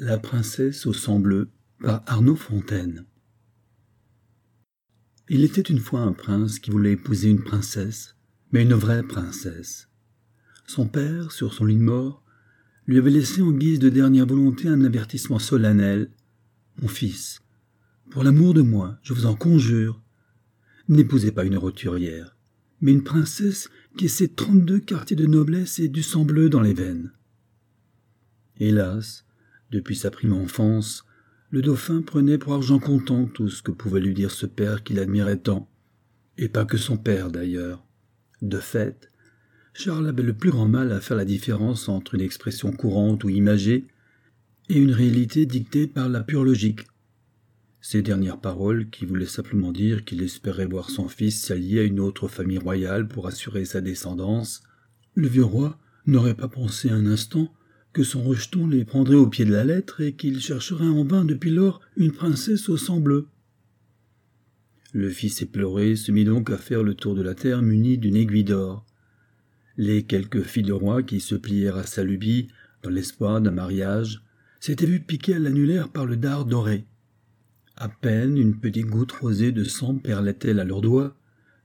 La princesse au sang bleu par Arnaud Fontaine. Il était une fois un prince qui voulait épouser une princesse, mais une vraie princesse. Son père, sur son lit de mort, lui avait laissé en guise de dernière volonté un avertissement solennel. Mon fils, pour l'amour de moi, je vous en conjure, n'épousez pas une roturière, mais une princesse qui ait ses trente-deux quartiers de noblesse et du sang bleu dans les veines. Hélas, depuis sa prime enfance, le dauphin prenait pour argent comptant tout ce que pouvait lui dire ce père qu'il admirait tant, et pas que son père d'ailleurs. De fait, Charles avait le plus grand mal à faire la différence entre une expression courante ou imagée et une réalité dictée par la pure logique. Ces dernières paroles, qui voulaient simplement dire qu'il espérait voir son fils s'allier à une autre famille royale pour assurer sa descendance, le vieux roi n'aurait pas pensé un instant que son rejeton les prendrait au pied de la lettre et qu'il chercherait en vain depuis lors une princesse au sang bleu. Le fils éploré se mit donc à faire le tour de la terre muni d'une aiguille d'or. Les quelques filles de roi qui se plièrent à sa lubie dans l'espoir d'un mariage s'étaient vues piquer à l'annulaire par le dard doré. À peine une petite goutte rosée de sang perlait-elle à leurs doigts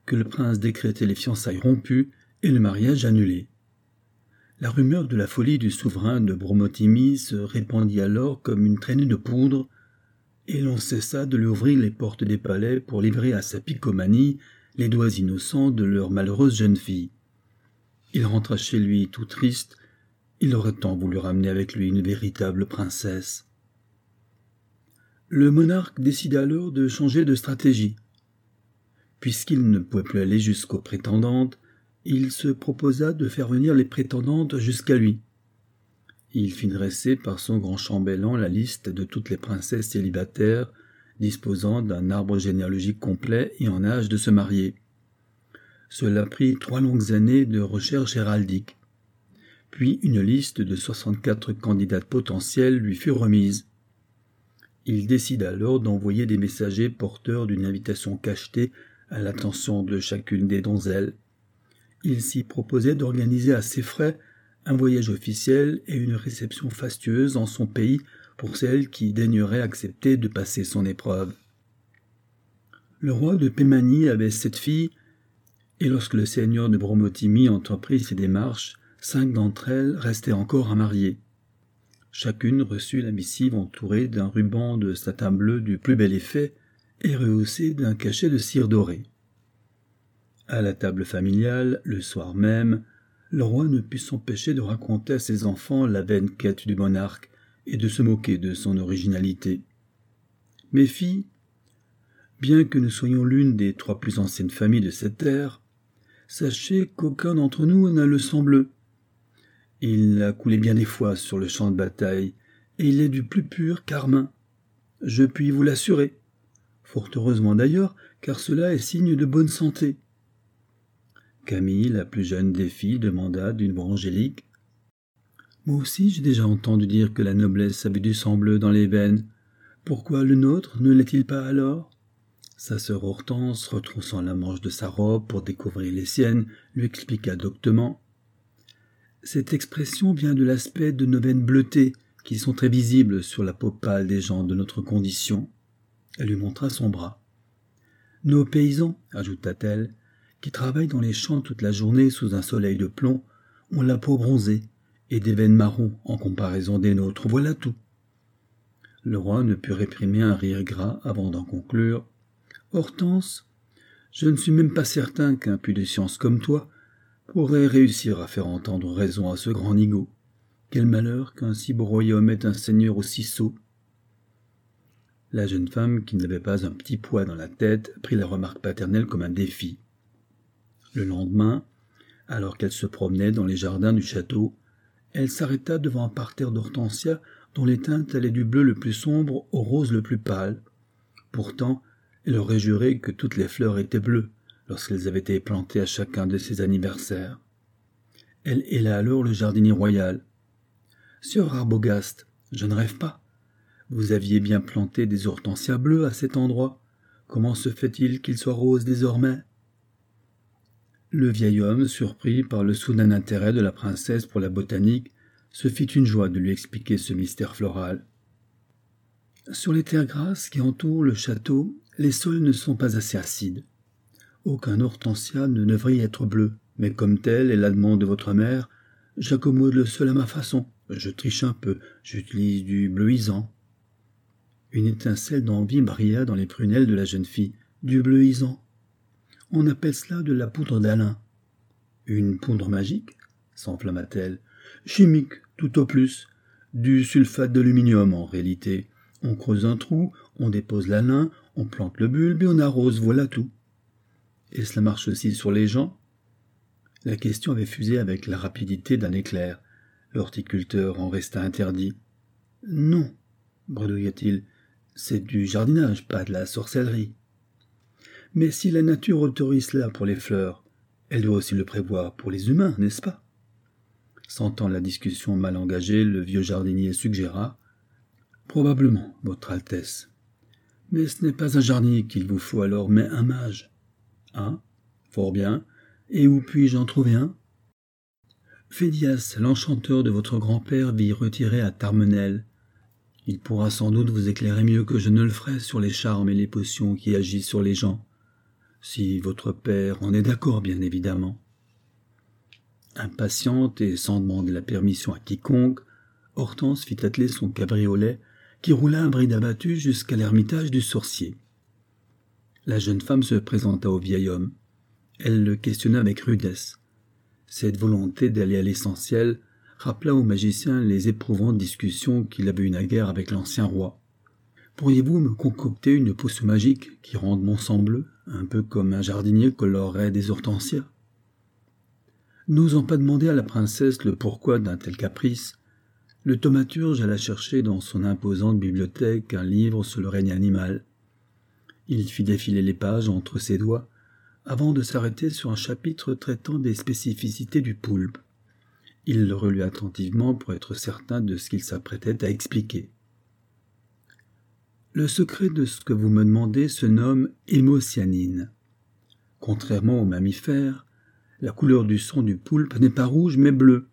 que le prince décrétait les fiançailles rompues et le mariage annulé. La rumeur de la folie du souverain de Bromotimi se répandit alors comme une traînée de poudre, et l'on cessa de lui ouvrir les portes des palais pour livrer à sa picomanie les doigts innocents de leur malheureuse jeune fille. Il rentra chez lui tout triste, il aurait tant voulu ramener avec lui une véritable princesse. Le monarque décida alors de changer de stratégie. Puisqu'il ne pouvait plus aller jusqu'aux prétendantes, il se proposa de faire venir les prétendantes jusqu'à lui. Il fit dresser par son grand chambellan la liste de toutes les princesses célibataires disposant d'un arbre généalogique complet et en âge de se marier. Cela prit trois longues années de recherche héraldique. Puis une liste de soixante-quatre candidates potentielles lui fut remise. Il décida alors d'envoyer des messagers porteurs d'une invitation cachetée à l'attention de chacune des donzelles. Il s'y proposait d'organiser à ses frais un voyage officiel et une réception fastueuse en son pays pour celles qui daigneraient accepter de passer son épreuve. Le roi de Pémanie avait sept filles, et lorsque le seigneur de Bromotimi entreprit ses démarches, cinq d'entre elles restaient encore à marier. Chacune reçut la missive entourée d'un ruban de satin bleu du plus bel effet et rehaussée d'un cachet de cire dorée. À la table familiale, le soir même, le roi ne put s'empêcher de raconter à ses enfants la vaine quête du monarque et de se moquer de son originalité. Mes filles, bien que nous soyons l'une des trois plus anciennes familles de cette terre, sachez qu'aucun d'entre nous n'a le sang bleu. Il a coulé bien des fois sur le champ de bataille, et il est du plus pur carmin. Je puis vous l'assurer. Fort heureusement d'ailleurs, car cela est signe de bonne santé. Camille, la plus jeune des filles, demanda d'une voix angélique. Moi aussi j'ai déjà entendu dire que la noblesse avait du sang bleu dans les veines. Pourquoi le nôtre ne l'est-il pas alors? Sa sœur Hortense, retroussant la manche de sa robe pour découvrir les siennes, lui expliqua doctement. Cette expression vient de l'aspect de nos veines bleutées, qui sont très visibles sur la peau pâle des gens de notre condition. Elle lui montra son bras. Nos paysans, ajouta-t-elle, qui travaillent dans les champs toute la journée sous un soleil de plomb, ont la peau bronzée et des veines marron en comparaison des nôtres. Voilà tout. Le roi ne put réprimer un rire gras avant d'en conclure. Hortense, je ne suis même pas certain qu'un puits de science comme toi pourrait réussir à faire entendre raison à ce grand nigaud. Quel malheur qu'un si beau royaume ait un seigneur aussi sot. La jeune femme, qui n'avait pas un petit poids dans la tête, prit la remarque paternelle comme un défi. Le lendemain, alors qu'elle se promenait dans les jardins du château, elle s'arrêta devant un parterre d'hortensia dont les teintes allaient du bleu le plus sombre au rose le plus pâle. Pourtant, elle aurait juré que toutes les fleurs étaient bleues lorsqu'elles avaient été plantées à chacun de ses anniversaires. Elle héla alors le jardinier royal. Sieur Arbogast, je ne rêve pas. Vous aviez bien planté des hortensias bleues à cet endroit. Comment se fait-il qu'ils soient roses désormais? Le vieil homme, surpris par le soudain intérêt de la princesse pour la botanique, se fit une joie de lui expliquer ce mystère floral. Sur les terres grasses qui entourent le château, les sols ne sont pas assez acides. Aucun hortensia ne devrait y être bleu, mais comme tel est la de votre mère, j'accommode le sol à ma façon. Je triche un peu, j'utilise du bleuisant. Une étincelle d'envie brilla dans les prunelles de la jeune fille. Du bleuisant. On appelle cela de la poudre d'Alain. Une poudre magique s'enflamma-t-elle. Chimique, tout au plus. Du sulfate d'aluminium, en réalité. On creuse un trou, on dépose l'alun, on plante le bulbe et on arrose, voilà tout. Et cela marche aussi sur les gens? La question avait fusé avec la rapidité d'un éclair. L'horticulteur en resta interdit. Non, bredouilla-t-il, c'est du jardinage, pas de la sorcellerie. Mais si la nature autorise cela pour les fleurs, elle doit aussi le prévoir pour les humains, n'est-ce pas? Sentant la discussion mal engagée, le vieux jardinier suggéra Probablement, Votre Altesse. Mais ce n'est pas un jardinier qu'il vous faut alors, mais un mage. Ah, fort bien. Et où puis-je en trouver un? Fédias, l'enchanteur de votre grand-père, vit retiré à Tarmenel. Il pourra sans doute vous éclairer mieux que je ne le ferai sur les charmes et les potions qui agissent sur les gens. Si votre père en est d'accord, bien évidemment. Impatiente et sans demander la permission à quiconque, Hortense fit atteler son cabriolet qui roula un bride abattu jusqu'à l'ermitage du sorcier. La jeune femme se présenta au vieil homme. Elle le questionna avec rudesse. Cette volonté d'aller à l'essentiel rappela au magicien les éprouvantes discussions qu'il avait eues naguère avec l'ancien roi. Pourriez-vous me concocter une potion magique qui rende mon sang bleu, un peu comme un jardinier colorerait des hortensias? N'osant pas demander à la princesse le pourquoi d'un tel caprice, le thaumaturge alla chercher dans son imposante bibliothèque un livre sur le règne animal. Il fit défiler les pages entre ses doigts avant de s'arrêter sur un chapitre traitant des spécificités du poulpe. Il le relut attentivement pour être certain de ce qu'il s'apprêtait à expliquer. Le secret de ce que vous me demandez se nomme hémocyanine. Contrairement aux mammifères, la couleur du sang du poulpe n'est pas rouge mais bleue,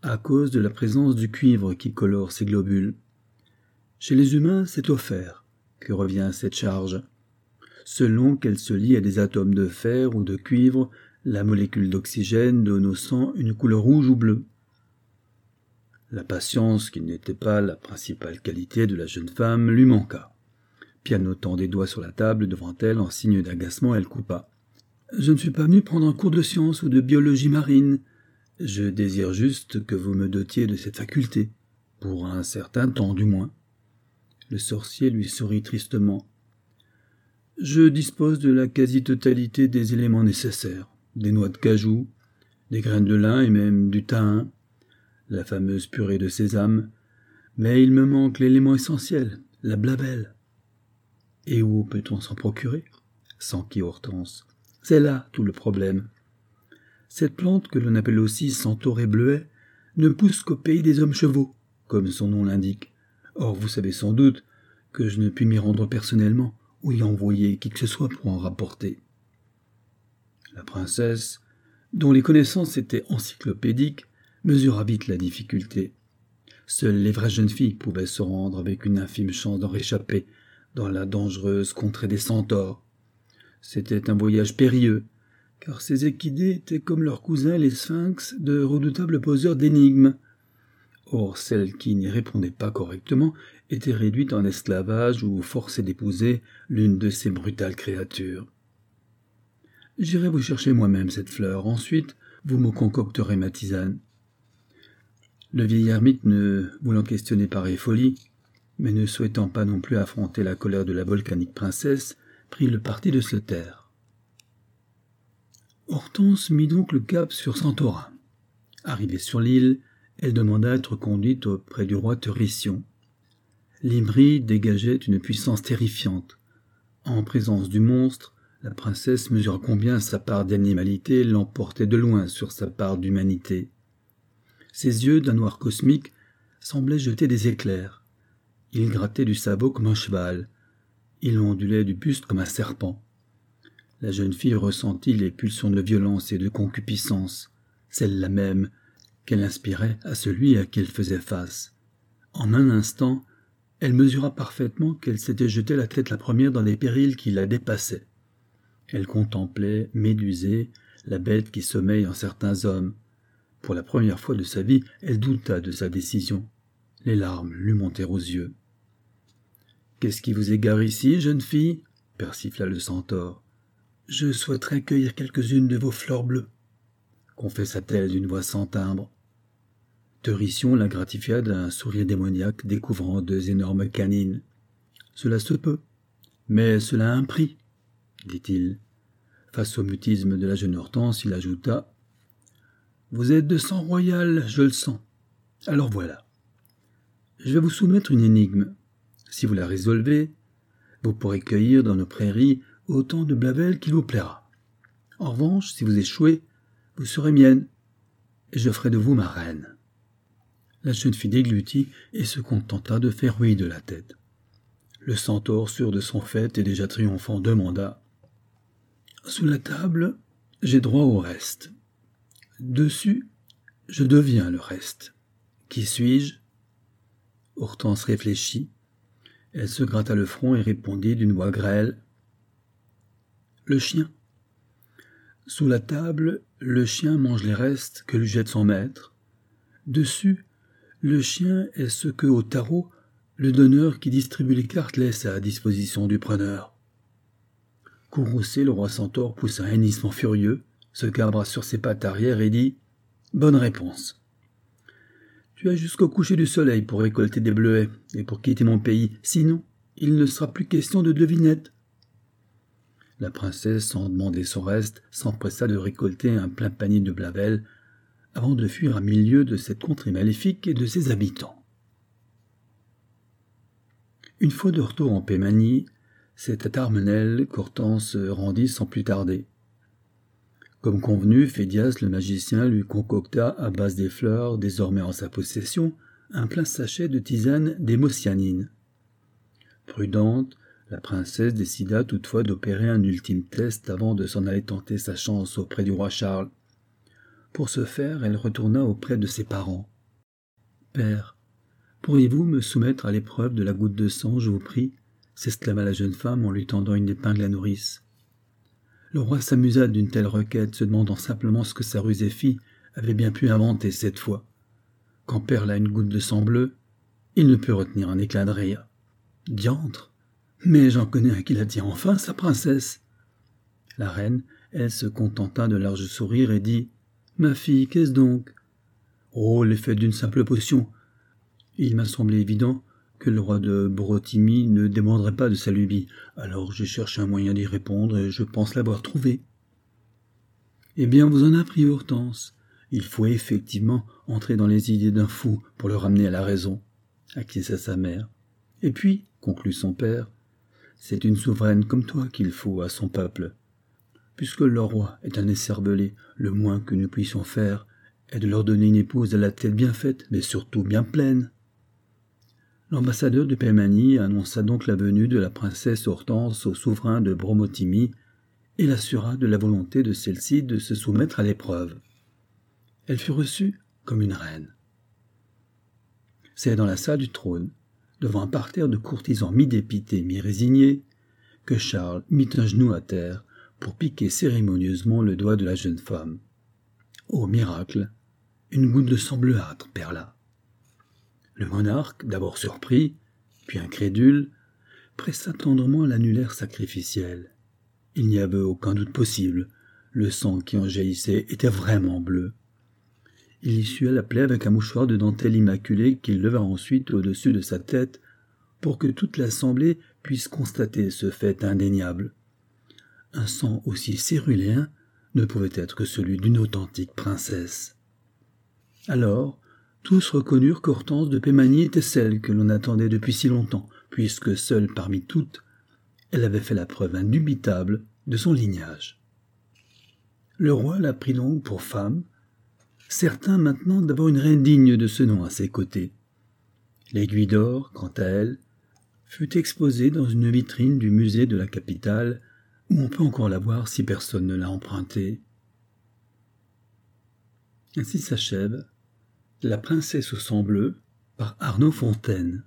à cause de la présence du cuivre qui colore ces globules. Chez les humains, c'est au fer que revient cette charge. Selon qu'elle se lie à des atomes de fer ou de cuivre, la molécule d'oxygène donne au sang une couleur rouge ou bleue. La patience, qui n'était pas la principale qualité de la jeune femme, lui manqua. Pianotant des doigts sur la table devant elle en signe d'agacement, elle coupa. Je ne suis pas venu prendre un cours de science ou de biologie marine. Je désire juste que vous me dotiez de cette faculté, pour un certain temps du moins. Le sorcier lui sourit tristement. Je dispose de la quasi-totalité des éléments nécessaires, des noix de cajou, des graines de lin et même du thym, la fameuse purée de sésame, mais il me manque l'élément essentiel, la blabelle. Et où peut-on s'en procurer s'enquit Hortense. C'est là tout le problème. Cette plante, que l'on appelle aussi centaure bleuet, ne pousse qu'au pays des hommes chevaux, comme son nom l'indique. Or, vous savez sans doute que je ne puis m'y rendre personnellement, ou y envoyer qui que ce soit pour en rapporter. La princesse, dont les connaissances étaient encyclopédiques, mesura vite la difficulté. Seules les vraies jeunes filles pouvaient se rendre avec une infime chance d'en réchapper dans la dangereuse contrée des centaures. C'était un voyage périlleux, car ces équidés étaient comme leurs cousins les sphinx de redoutables poseurs d'énigmes. Or celles qui n'y répondaient pas correctement étaient réduites en esclavage ou forcées d'épouser l'une de ces brutales créatures. J'irai vous chercher moi-même cette fleur, ensuite vous me concocterez ma tisane. Le vieil ermite, ne voulant questionner pareille folie, mais ne souhaitant pas non plus affronter la colère de la volcanique princesse, prit le parti de se taire. Hortense mit donc le cap sur Santorin. Arrivée sur l'île, elle demanda à être conduite auprès du roi Teurition. L'Imri dégageait une puissance terrifiante. En présence du monstre, la princesse mesura combien sa part d'animalité l'emportait de loin sur sa part d'humanité. Ses yeux, d'un noir cosmique, semblaient jeter des éclairs. Il grattait du sabot comme un cheval. Il ondulait du buste comme un serpent. La jeune fille ressentit les pulsions de violence et de concupiscence, celles-là même qu'elle inspirait à celui à qui elle faisait face. En un instant, Elle mesura parfaitement qu'elle s'était jetée la tête la première dans des périls qui la dépassaient. Elle contemplait, médusée, la bête qui sommeille en certains hommes. Pour la première fois de sa vie, elle douta de sa décision. Les larmes lui montèrent aux yeux. Qu'est-ce qui vous égare ici, jeune fille? persifla le centaure. Je souhaiterais cueillir quelques-unes de vos fleurs bleues, confessa-t-elle d'une voix sans timbre. Teurition la gratifia d'un sourire démoniaque, découvrant deux énormes canines. Cela se peut, mais cela a un prix, dit-il. Face au mutisme de la jeune Hortense, il ajouta Vous êtes de sang royal, je le sens. Alors voilà. Je vais vous soumettre une énigme. Si vous la résolvez, vous pourrez cueillir dans nos prairies autant de blavel qu'il vous plaira. En revanche, si vous échouez, vous serez mienne, et je ferai de vous ma reine. La jeune fille déglutit et se contenta de faire oui de la tête. Le centaure, sûr de son fait et déjà triomphant, demanda Sous la table, j'ai droit au reste. Dessus, je deviens le reste. Qui suis-je? Hortense réfléchit. Elle se gratta le front et répondit d'une voix grêle Le chien. Sous la table, le chien mange les restes que lui jette son maître. Dessus, le chien est ce que, au tarot, le donneur qui distribue les cartes laisse à disposition du preneur. Courroucé, le roi centaure poussa un hennissement furieux, se cabra sur ses pattes arrière et dit Bonne réponse. Tu as jusqu'au coucher du soleil pour récolter des bleuets et pour quitter mon pays, sinon il ne sera plus question de devinette. La princesse, sans demander son reste, s'empressa de récolter un plein panier de blavel avant de fuir à milieu de cette contrée maléfique et de ses habitants. Une fois de retour en Pémanie, c'est à Tarmenel qu'Hortense rendit sans plus tarder. Comme convenu, Fédias le magicien lui concocta, à base des fleurs désormais en sa possession, un plein sachet de tisane d'émocianine. Prudente, la princesse décida toutefois d'opérer un ultime test avant de s'en aller tenter sa chance auprès du roi Charles. Pour ce faire, elle retourna auprès de ses parents. Père, pourriez-vous me soumettre à l'épreuve de la goutte de sang, je vous prie? s'exclama la jeune femme en lui tendant une épingle à nourrice. Le roi s'amusa d'une telle requête, se demandant simplement ce que sa rusée fille avait bien pu inventer cette fois. Quand Père a une goutte de sang bleu, il ne put retenir un éclat de rire. Diantre? Mais j'en connais un qui la tient enfin, sa princesse La reine, elle, se contenta de larges sourires et dit Ma fille, qu'est-ce donc? Oh, l'effet d'une simple potion. Il m'a semblé évident que le roi de Brotimi ne demanderait pas de sa lubie, alors j'ai cherché un moyen d'y répondre et je pense l'avoir trouvé. Eh bien, vous en appris, Hortense. Il faut effectivement entrer dans les idées d'un fou pour le ramener à la raison, acquiesça sa mère. Et puis, conclut son père, c'est une souveraine comme toi qu'il faut à son peuple. Puisque leur roi est un écervelé, le moins que nous puissions faire est de leur donner une épouse à la tête bien faite, mais surtout bien pleine. L'ambassadeur de Pémanie annonça donc la venue de la princesse Hortense au souverain de Bromotimi et l'assura de la volonté de celle-ci de se soumettre à l'épreuve. Elle fut reçue comme une reine. C'est dans la salle du trône, devant un parterre de courtisans mi-dépités, mi-résignés, que Charles mit un genou à terre pour piquer cérémonieusement le doigt de la jeune femme. Ô miracle Une goutte de sang bleuâtre perla. Le monarque, d'abord surpris, puis incrédule, pressa tendrement l'annulaire sacrificiel. Il n'y avait aucun doute possible. Le sang qui en jaillissait était vraiment bleu. Il y la plaie avec un mouchoir de dentelle immaculée qu'il leva ensuite au-dessus de sa tête pour que toute l'assemblée puisse constater ce fait indéniable un sang aussi céruléen ne pouvait être que celui d'une authentique princesse. Alors, tous reconnurent qu'Hortense de Pémanie était celle que l'on attendait depuis si longtemps, puisque seule parmi toutes, elle avait fait la preuve indubitable de son lignage. Le roi la prit donc pour femme, certain maintenant d'avoir une reine digne de ce nom à ses côtés. L'aiguille d'or, quant à elle, fut exposée dans une vitrine du musée de la capitale où on peut encore la voir si personne ne l'a empruntée. Ainsi s'achève La princesse au sang bleu par Arnaud Fontaine.